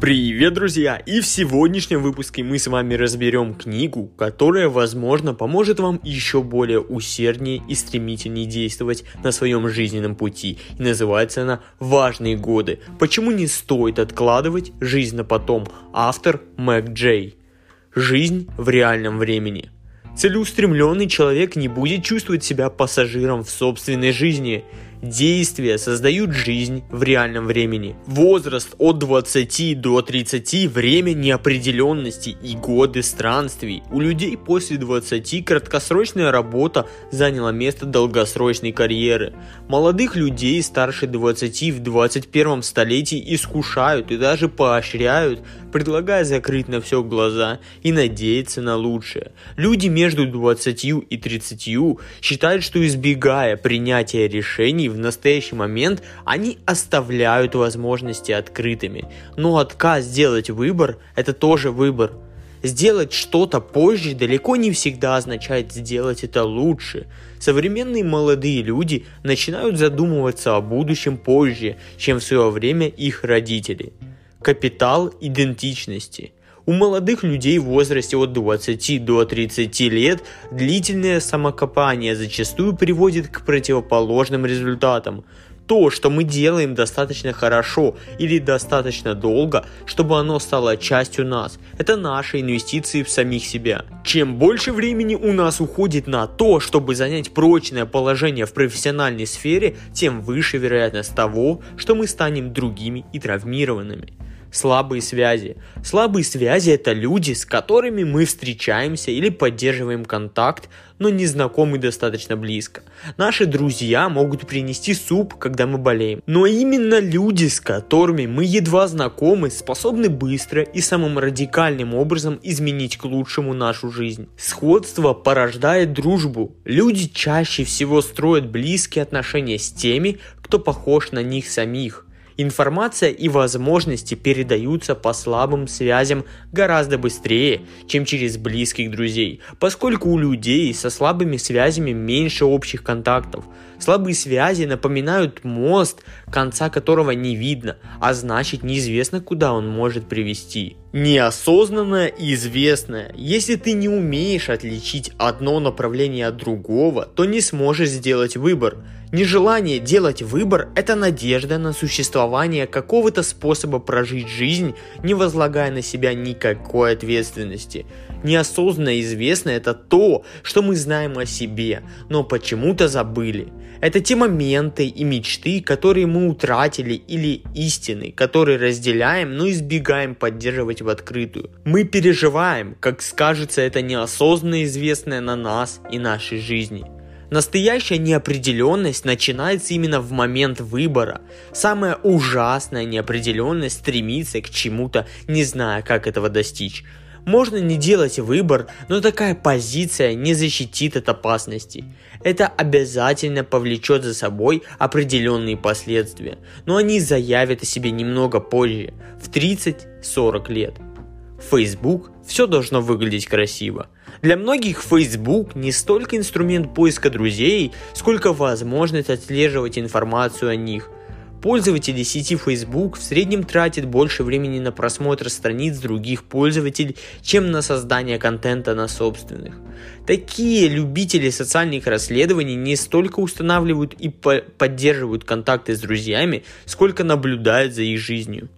Привет, друзья! И в сегодняшнем выпуске мы с вами разберем книгу, которая, возможно, поможет вам еще более усерднее и стремительнее действовать на своем жизненном пути. И называется она «Важные годы. Почему не стоит откладывать жизнь на потом?» Автор Мэг Джей. Жизнь в реальном времени. Целеустремленный человек не будет чувствовать себя пассажиром в собственной жизни – Действия создают жизнь в реальном времени. Возраст от 20 до 30 – время неопределенности и годы странствий. У людей после 20 краткосрочная работа заняла место долгосрочной карьеры. Молодых людей старше 20 в 21 столетии искушают и даже поощряют, предлагая закрыть на все глаза и надеяться на лучшее. Люди между 20 и 30 считают, что избегая принятия решений в настоящий момент они оставляют возможности открытыми. Но отказ сделать выбор – это тоже выбор. Сделать что-то позже далеко не всегда означает сделать это лучше. Современные молодые люди начинают задумываться о будущем позже, чем в свое время их родители. Капитал идентичности – у молодых людей в возрасте от 20 до 30 лет длительное самокопание зачастую приводит к противоположным результатам. То, что мы делаем достаточно хорошо или достаточно долго, чтобы оно стало частью нас, это наши инвестиции в самих себя. Чем больше времени у нас уходит на то, чтобы занять прочное положение в профессиональной сфере, тем выше вероятность того, что мы станем другими и травмированными слабые связи. Слабые связи это люди, с которыми мы встречаемся или поддерживаем контакт, но не знакомы достаточно близко. Наши друзья могут принести суп, когда мы болеем. Но именно люди, с которыми мы едва знакомы, способны быстро и самым радикальным образом изменить к лучшему нашу жизнь. Сходство порождает дружбу. Люди чаще всего строят близкие отношения с теми, кто похож на них самих. Информация и возможности передаются по слабым связям гораздо быстрее, чем через близких друзей, поскольку у людей со слабыми связями меньше общих контактов. Слабые связи напоминают мост, конца которого не видно, а значит неизвестно куда он может привести. Неосознанное и известное. Если ты не умеешь отличить одно направление от другого, то не сможешь сделать выбор – Нежелание делать выбор – это надежда на существование какого-то способа прожить жизнь, не возлагая на себя никакой ответственности. Неосознанно известно это то, что мы знаем о себе, но почему-то забыли. Это те моменты и мечты, которые мы утратили или истины, которые разделяем, но избегаем поддерживать в открытую. Мы переживаем, как скажется это неосознанно известное на нас и нашей жизни. Настоящая неопределенность начинается именно в момент выбора. Самая ужасная неопределенность стремится к чему-то, не зная, как этого достичь. Можно не делать выбор, но такая позиция не защитит от опасности. Это обязательно повлечет за собой определенные последствия, но они заявят о себе немного позже, в 30-40 лет. Facebook все должно выглядеть красиво. Для многих Facebook не столько инструмент поиска друзей, сколько возможность отслеживать информацию о них. Пользователи сети Facebook в среднем тратят больше времени на просмотр страниц других пользователей, чем на создание контента на собственных. Такие любители социальных расследований не столько устанавливают и по поддерживают контакты с друзьями, сколько наблюдают за их жизнью.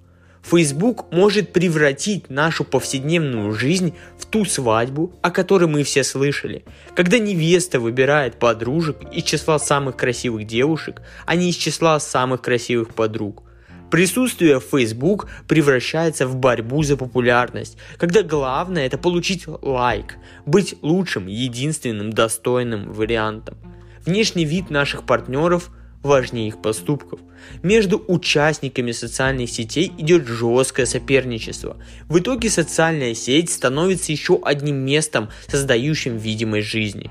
Facebook может превратить нашу повседневную жизнь в ту свадьбу, о которой мы все слышали. Когда невеста выбирает подружек из числа самых красивых девушек, а не из числа самых красивых подруг. Присутствие в Facebook превращается в борьбу за популярность, когда главное это получить лайк, быть лучшим, единственным достойным вариантом. Внешний вид наших партнеров – важнее их поступков. Между участниками социальных сетей идет жесткое соперничество. В итоге социальная сеть становится еще одним местом, создающим видимость жизни.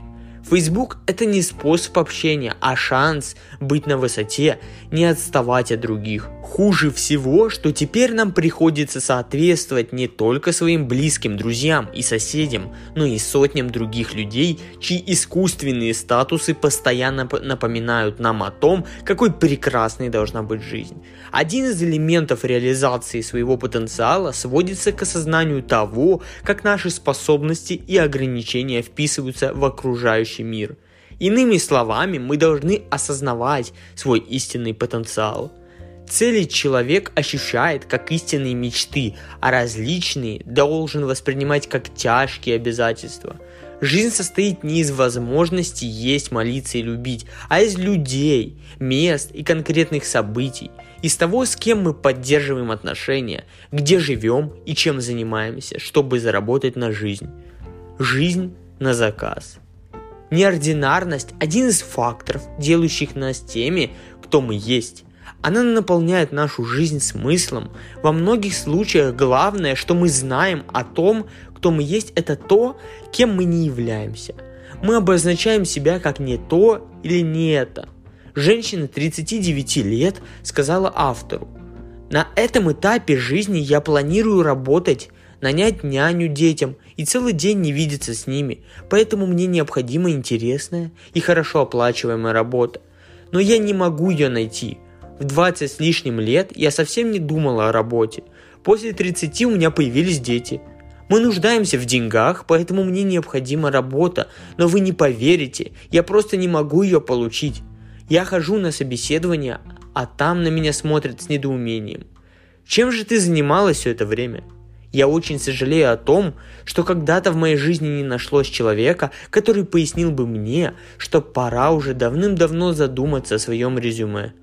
Facebook – это не способ общения, а шанс быть на высоте, не отставать от других. Хуже всего, что теперь нам приходится соответствовать не только своим близким друзьям и соседям, но и сотням других людей, чьи искусственные статусы постоянно напоминают нам о том, какой прекрасной должна быть жизнь. Один из элементов реализации своего потенциала сводится к осознанию того, как наши способности и ограничения вписываются в окружающий мир. Иными словами, мы должны осознавать свой истинный потенциал. Цели человек ощущает как истинные мечты, а различные должен воспринимать как тяжкие обязательства – Жизнь состоит не из возможности есть, молиться и любить, а из людей, мест и конкретных событий, из того, с кем мы поддерживаем отношения, где живем и чем занимаемся, чтобы заработать на жизнь. Жизнь на заказ. Неординарность – один из факторов, делающих нас теми, кто мы есть. Она наполняет нашу жизнь смыслом. Во многих случаях главное, что мы знаем о том, кто мы есть, это то, кем мы не являемся. Мы обозначаем себя как не то или не это. Женщина 39 лет сказала автору, на этом этапе жизни я планирую работать, нанять няню детям и целый день не видеться с ними, поэтому мне необходима интересная и хорошо оплачиваемая работа. Но я не могу ее найти. В 20 с лишним лет я совсем не думала о работе. После 30 у меня появились дети – мы нуждаемся в деньгах, поэтому мне необходима работа, но вы не поверите, я просто не могу ее получить. Я хожу на собеседование, а там на меня смотрят с недоумением. Чем же ты занималась все это время? Я очень сожалею о том, что когда-то в моей жизни не нашлось человека, который пояснил бы мне, что пора уже давным-давно задуматься о своем резюме.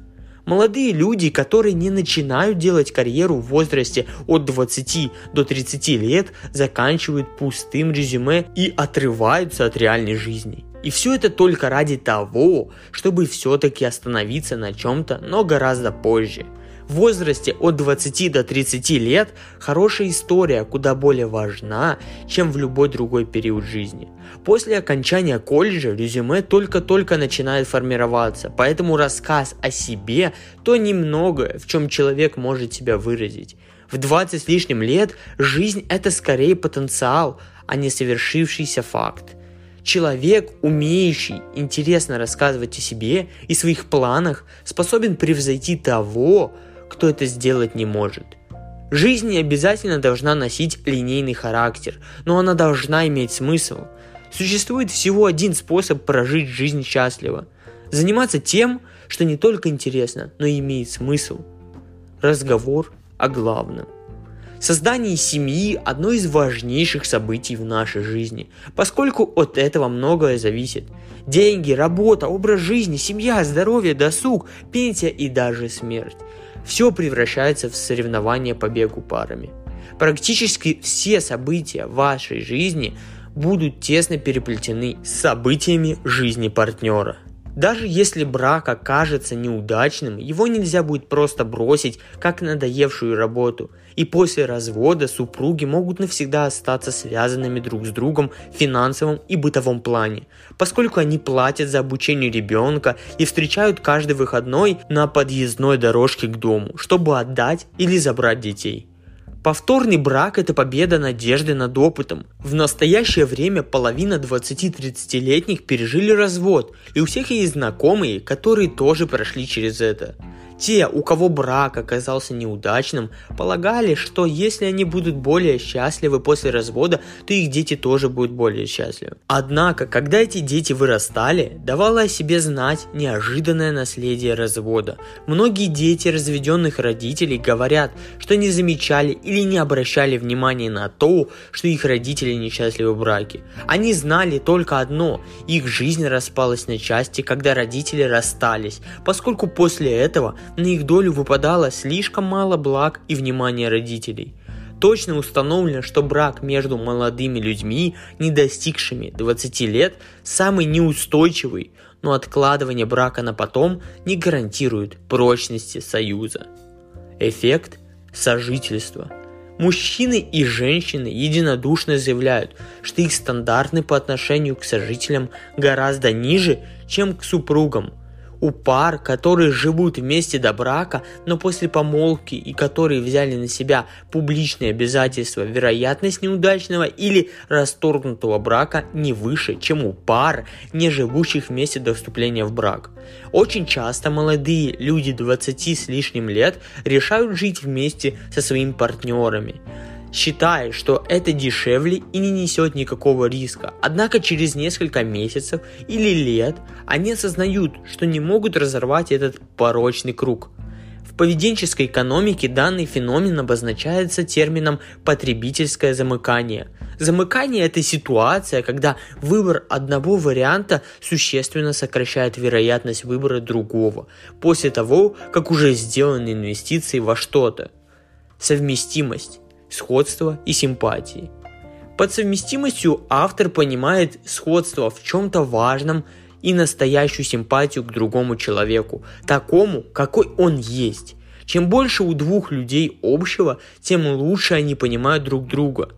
Молодые люди, которые не начинают делать карьеру в возрасте от 20 до 30 лет, заканчивают пустым резюме и отрываются от реальной жизни. И все это только ради того, чтобы все-таки остановиться на чем-то, но гораздо позже – в возрасте от 20 до 30 лет хорошая история куда более важна, чем в любой другой период жизни. После окончания колледжа резюме только-только начинает формироваться, поэтому рассказ о себе то немногое, в чем человек может себя выразить. В 20 с лишним лет жизнь это скорее потенциал, а не совершившийся факт. Человек, умеющий интересно рассказывать о себе и своих планах, способен превзойти того, кто это сделать не может. Жизнь не обязательно должна носить линейный характер, но она должна иметь смысл. Существует всего один способ прожить жизнь счастливо. Заниматься тем, что не только интересно, но и имеет смысл. Разговор о главном. Создание семьи – одно из важнейших событий в нашей жизни, поскольку от этого многое зависит. Деньги, работа, образ жизни, семья, здоровье, досуг, пенсия и даже смерть все превращается в соревнование по бегу парами. Практически все события вашей жизни будут тесно переплетены с событиями жизни партнера. Даже если брак окажется неудачным, его нельзя будет просто бросить, как надоевшую работу. И после развода супруги могут навсегда остаться связанными друг с другом в финансовом и бытовом плане, поскольку они платят за обучение ребенка и встречают каждый выходной на подъездной дорожке к дому, чтобы отдать или забрать детей. Повторный брак – это победа надежды над опытом. В настоящее время половина 20-30-летних пережили развод, и у всех есть знакомые, которые тоже прошли через это. Те, у кого брак оказался неудачным, полагали, что если они будут более счастливы после развода, то их дети тоже будут более счастливы. Однако, когда эти дети вырастали, давало о себе знать неожиданное наследие развода. Многие дети разведенных родителей говорят, что не замечали или не обращали внимания на то, что их родители несчастливы в браке. Они знали только одно – их жизнь распалась на части, когда родители расстались, поскольку после этого на их долю выпадало слишком мало благ и внимания родителей. Точно установлено, что брак между молодыми людьми, не достигшими 20 лет, самый неустойчивый, но откладывание брака на потом не гарантирует прочности союза. Эффект сожительства. Мужчины и женщины единодушно заявляют, что их стандарты по отношению к сожителям гораздо ниже, чем к супругам – у пар, которые живут вместе до брака, но после помолвки и которые взяли на себя публичные обязательства, вероятность неудачного или расторгнутого брака не выше, чем у пар, не живущих вместе до вступления в брак. Очень часто молодые люди 20 с лишним лет решают жить вместе со своими партнерами считая, что это дешевле и не несет никакого риска. Однако через несколько месяцев или лет они осознают, что не могут разорвать этот порочный круг. В поведенческой экономике данный феномен обозначается термином потребительское замыкание. Замыкание – это ситуация, когда выбор одного варианта существенно сокращает вероятность выбора другого, после того, как уже сделаны инвестиции во что-то. Совместимость сходство и симпатии. Под совместимостью автор понимает сходство в чем-то важном и настоящую симпатию к другому человеку, такому, какой он есть. Чем больше у двух людей общего, тем лучше они понимают друг друга.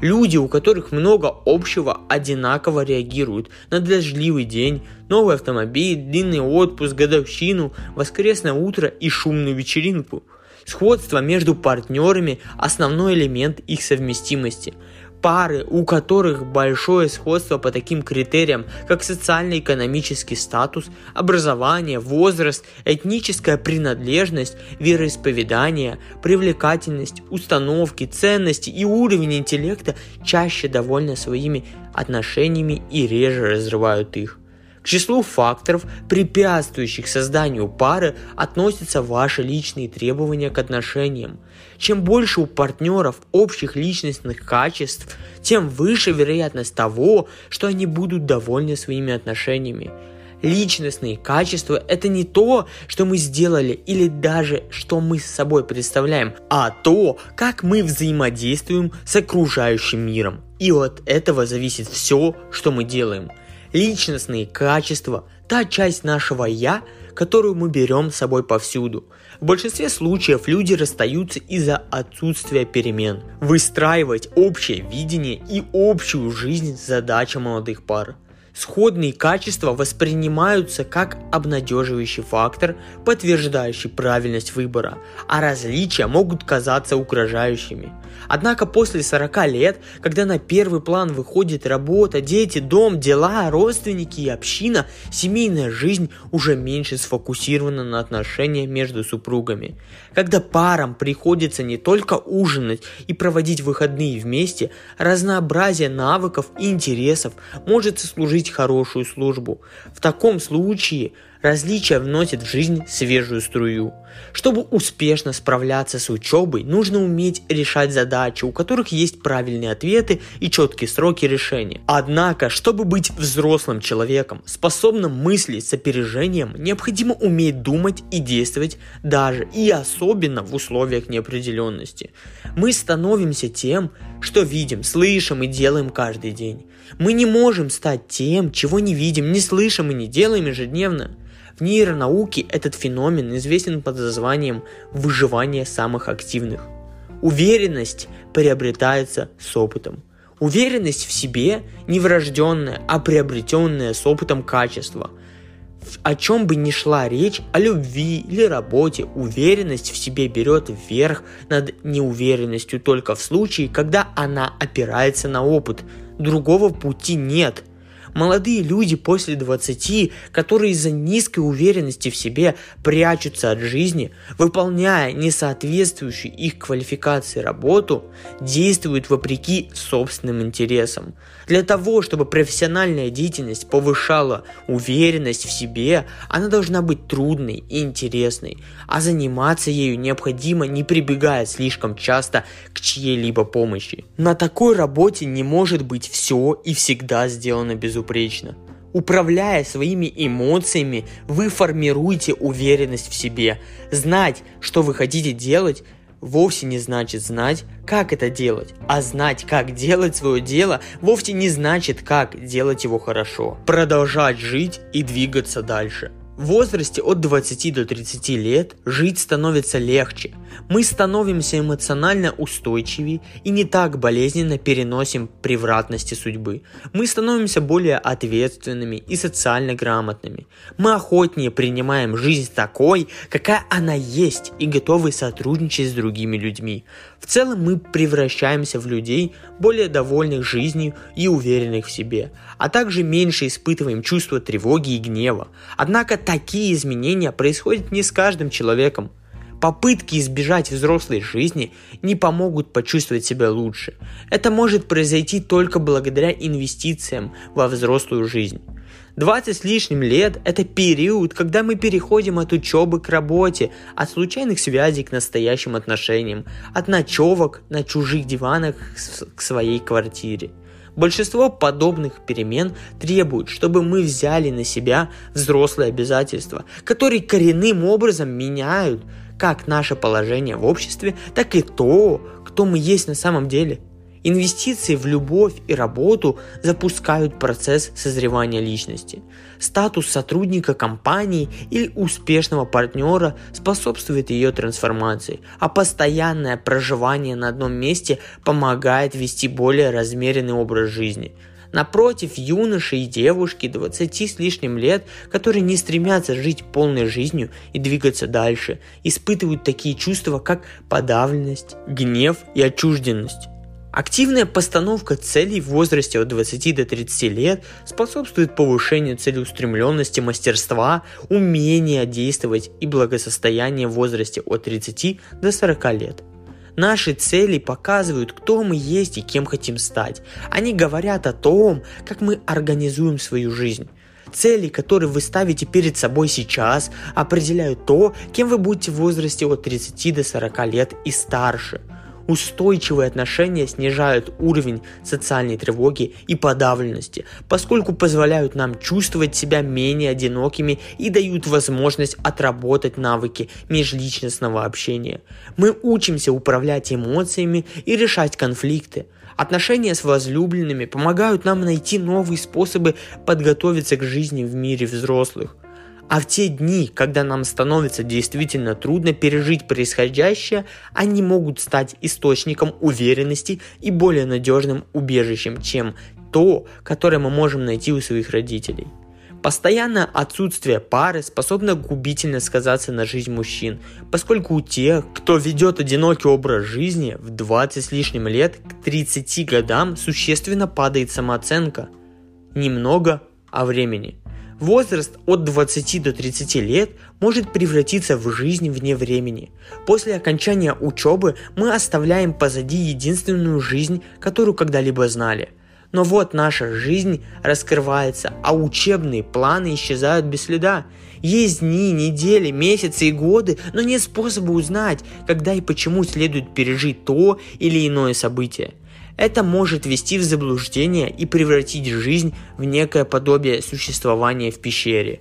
Люди, у которых много общего, одинаково реагируют на дождливый день, новый автомобиль, длинный отпуск, годовщину, воскресное утро и шумную вечеринку – Сходство между партнерами – основной элемент их совместимости. Пары, у которых большое сходство по таким критериям, как социально-экономический статус, образование, возраст, этническая принадлежность, вероисповедание, привлекательность, установки, ценности и уровень интеллекта, чаще довольны своими отношениями и реже разрывают их. К числу факторов, препятствующих созданию пары, относятся ваши личные требования к отношениям. Чем больше у партнеров общих личностных качеств, тем выше вероятность того, что они будут довольны своими отношениями. Личностные качества – это не то, что мы сделали или даже что мы с собой представляем, а то, как мы взаимодействуем с окружающим миром. И от этого зависит все, что мы делаем – личностные качества, та часть нашего «я», которую мы берем с собой повсюду. В большинстве случаев люди расстаются из-за отсутствия перемен. Выстраивать общее видение и общую жизнь – задача молодых пар. Сходные качества воспринимаются как обнадеживающий фактор, подтверждающий правильность выбора, а различия могут казаться угрожающими. Однако после 40 лет, когда на первый план выходит работа, дети, дом, дела, родственники и община, семейная жизнь уже меньше сфокусирована на отношениях между супругами. Когда парам приходится не только ужинать и проводить выходные вместе, разнообразие навыков и интересов может служить служить хорошую службу. В таком случае различия вносят в жизнь свежую струю. Чтобы успешно справляться с учебой, нужно уметь решать задачи, у которых есть правильные ответы и четкие сроки решения. Однако, чтобы быть взрослым человеком, способным мыслить с опережением, необходимо уметь думать и действовать даже и особенно в условиях неопределенности. Мы становимся тем, что видим, слышим и делаем каждый день. Мы не можем стать тем, чего не видим, не слышим и не делаем ежедневно. В нейронауке этот феномен известен под названием выживание самых активных. Уверенность приобретается с опытом. Уверенность в себе не врожденное, а приобретенное с опытом качество. О чем бы ни шла речь, о любви или работе, уверенность в себе берет вверх над неуверенностью только в случае, когда она опирается на опыт. Другого пути нет – Молодые люди после 20, которые из-за низкой уверенности в себе прячутся от жизни, выполняя несоответствующую их квалификации работу, действуют вопреки собственным интересам. Для того, чтобы профессиональная деятельность повышала уверенность в себе, она должна быть трудной и интересной, а заниматься ею необходимо не прибегая слишком часто к чьей-либо помощи. На такой работе не может быть все и всегда сделано безупречно. Управляя своими эмоциями, вы формируете уверенность в себе. Знать, что вы хотите делать, вовсе не значит знать, как это делать. А знать, как делать свое дело, вовсе не значит, как делать его хорошо. Продолжать жить и двигаться дальше. В возрасте от 20 до 30 лет жить становится легче. Мы становимся эмоционально устойчивее и не так болезненно переносим превратности судьбы. Мы становимся более ответственными и социально грамотными. Мы охотнее принимаем жизнь такой, какая она есть, и готовы сотрудничать с другими людьми. В целом мы превращаемся в людей, более довольных жизнью и уверенных в себе, а также меньше испытываем чувство тревоги и гнева. Однако такие изменения происходят не с каждым человеком. Попытки избежать взрослой жизни не помогут почувствовать себя лучше. Это может произойти только благодаря инвестициям во взрослую жизнь. 20 с лишним лет – это период, когда мы переходим от учебы к работе, от случайных связей к настоящим отношениям, от ночевок на чужих диванах к своей квартире. Большинство подобных перемен требует, чтобы мы взяли на себя взрослые обязательства, которые коренным образом меняют как наше положение в обществе, так и то, кто мы есть на самом деле – Инвестиции в любовь и работу запускают процесс созревания личности. Статус сотрудника компании или успешного партнера способствует ее трансформации, а постоянное проживание на одном месте помогает вести более размеренный образ жизни. Напротив, юноши и девушки 20 с лишним лет, которые не стремятся жить полной жизнью и двигаться дальше, испытывают такие чувства, как подавленность, гнев и отчужденность. Активная постановка целей в возрасте от 20 до 30 лет способствует повышению целеустремленности, мастерства, умения действовать и благосостояния в возрасте от 30 до 40 лет. Наши цели показывают, кто мы есть и кем хотим стать. Они говорят о том, как мы организуем свою жизнь. Цели, которые вы ставите перед собой сейчас, определяют то, кем вы будете в возрасте от 30 до 40 лет и старше – Устойчивые отношения снижают уровень социальной тревоги и подавленности, поскольку позволяют нам чувствовать себя менее одинокими и дают возможность отработать навыки межличностного общения. Мы учимся управлять эмоциями и решать конфликты. Отношения с возлюбленными помогают нам найти новые способы подготовиться к жизни в мире взрослых. А в те дни, когда нам становится действительно трудно пережить происходящее, они могут стать источником уверенности и более надежным убежищем, чем то, которое мы можем найти у своих родителей. Постоянное отсутствие пары способно губительно сказаться на жизнь мужчин, поскольку у тех, кто ведет одинокий образ жизни в 20 с лишним лет к 30 годам существенно падает самооценка. Немного о времени – Возраст от 20 до 30 лет может превратиться в жизнь вне времени. После окончания учебы мы оставляем позади единственную жизнь, которую когда-либо знали. Но вот наша жизнь раскрывается, а учебные планы исчезают без следа. Есть дни, недели, месяцы и годы, но нет способа узнать, когда и почему следует пережить то или иное событие. Это может ввести в заблуждение и превратить жизнь в некое подобие существования в пещере.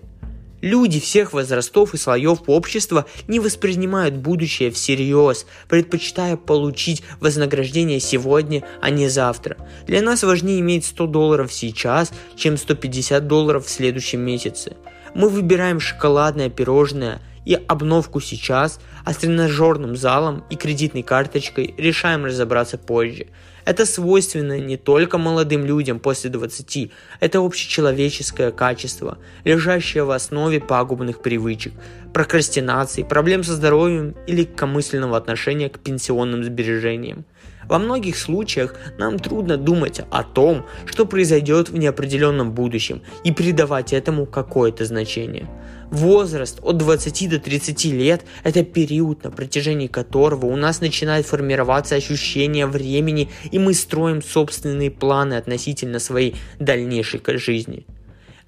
Люди всех возрастов и слоев общества не воспринимают будущее всерьез, предпочитая получить вознаграждение сегодня, а не завтра. Для нас важнее иметь 100 долларов сейчас, чем 150 долларов в следующем месяце. Мы выбираем шоколадное пирожное и обновку сейчас, а с тренажерным залом и кредитной карточкой решаем разобраться позже. Это свойственно не только молодым людям после 20, это общечеловеческое качество, лежащее в основе пагубных привычек, прокрастинации, проблем со здоровьем или легкомысленного отношения к пенсионным сбережениям. Во многих случаях нам трудно думать о том, что произойдет в неопределенном будущем и придавать этому какое-то значение. Возраст от 20 до 30 лет – это период, на протяжении которого у нас начинает формироваться ощущение времени, и мы строим собственные планы относительно своей дальнейшей жизни.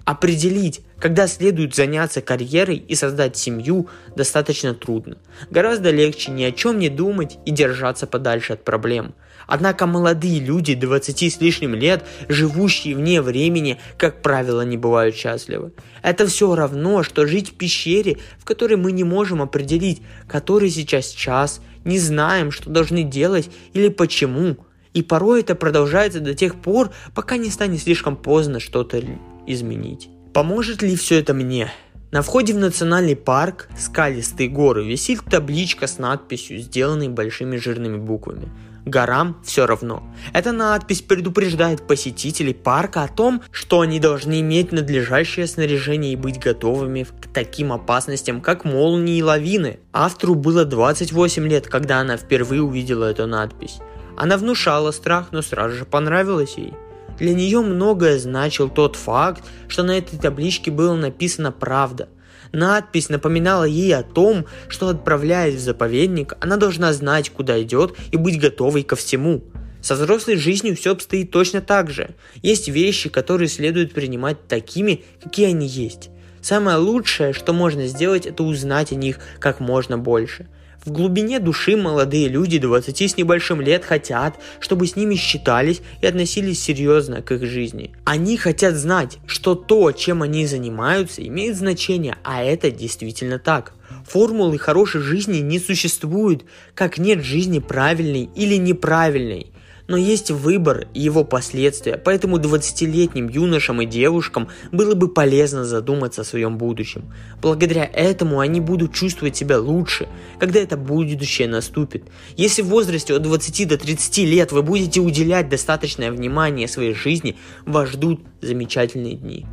Определить, когда следует заняться карьерой и создать семью, достаточно трудно. Гораздо легче ни о чем не думать и держаться подальше от проблем. Однако молодые люди 20 с лишним лет, живущие вне времени, как правило, не бывают счастливы. Это все равно, что жить в пещере, в которой мы не можем определить, который сейчас час, не знаем, что должны делать или почему. И порой это продолжается до тех пор, пока не станет слишком поздно что-то изменить. Поможет ли все это мне? На входе в национальный парк «Скалистые горы» висит табличка с надписью, сделанной большими жирными буквами. Горам все равно. Эта надпись предупреждает посетителей парка о том, что они должны иметь надлежащее снаряжение и быть готовыми к таким опасностям, как молнии и лавины. Автору было 28 лет, когда она впервые увидела эту надпись. Она внушала страх, но сразу же понравилась ей. Для нее многое значил тот факт, что на этой табличке было написано «правда». Надпись напоминала ей о том, что отправляясь в заповедник, она должна знать, куда идет и быть готовой ко всему. Со взрослой жизнью все обстоит точно так же. Есть вещи, которые следует принимать такими, какие они есть. Самое лучшее, что можно сделать, это узнать о них как можно больше – в глубине души молодые люди 20 с небольшим лет хотят, чтобы с ними считались и относились серьезно к их жизни. Они хотят знать, что то, чем они занимаются, имеет значение, а это действительно так. Формулы хорошей жизни не существует, как нет жизни правильной или неправильной но есть выбор и его последствия, поэтому 20-летним юношам и девушкам было бы полезно задуматься о своем будущем. Благодаря этому они будут чувствовать себя лучше, когда это будущее наступит. Если в возрасте от 20 до 30 лет вы будете уделять достаточное внимание своей жизни, вас ждут замечательные дни.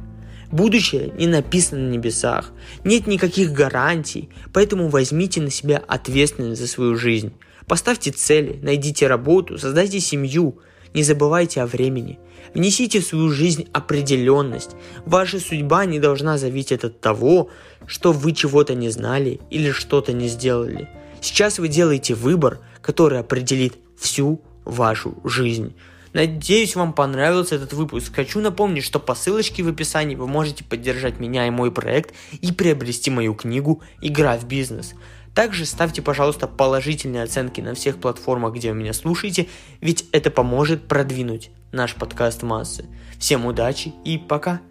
Будущее не написано на небесах, нет никаких гарантий, поэтому возьмите на себя ответственность за свою жизнь. Поставьте цели, найдите работу, создайте семью. Не забывайте о времени. Внесите в свою жизнь определенность. Ваша судьба не должна зависеть от того, что вы чего-то не знали или что-то не сделали. Сейчас вы делаете выбор, который определит всю вашу жизнь. Надеюсь, вам понравился этот выпуск. Хочу напомнить, что по ссылочке в описании вы можете поддержать меня и мой проект и приобрести мою книгу «Игра в бизнес». Также ставьте, пожалуйста, положительные оценки на всех платформах, где вы меня слушаете, ведь это поможет продвинуть наш подкаст массы. Всем удачи и пока!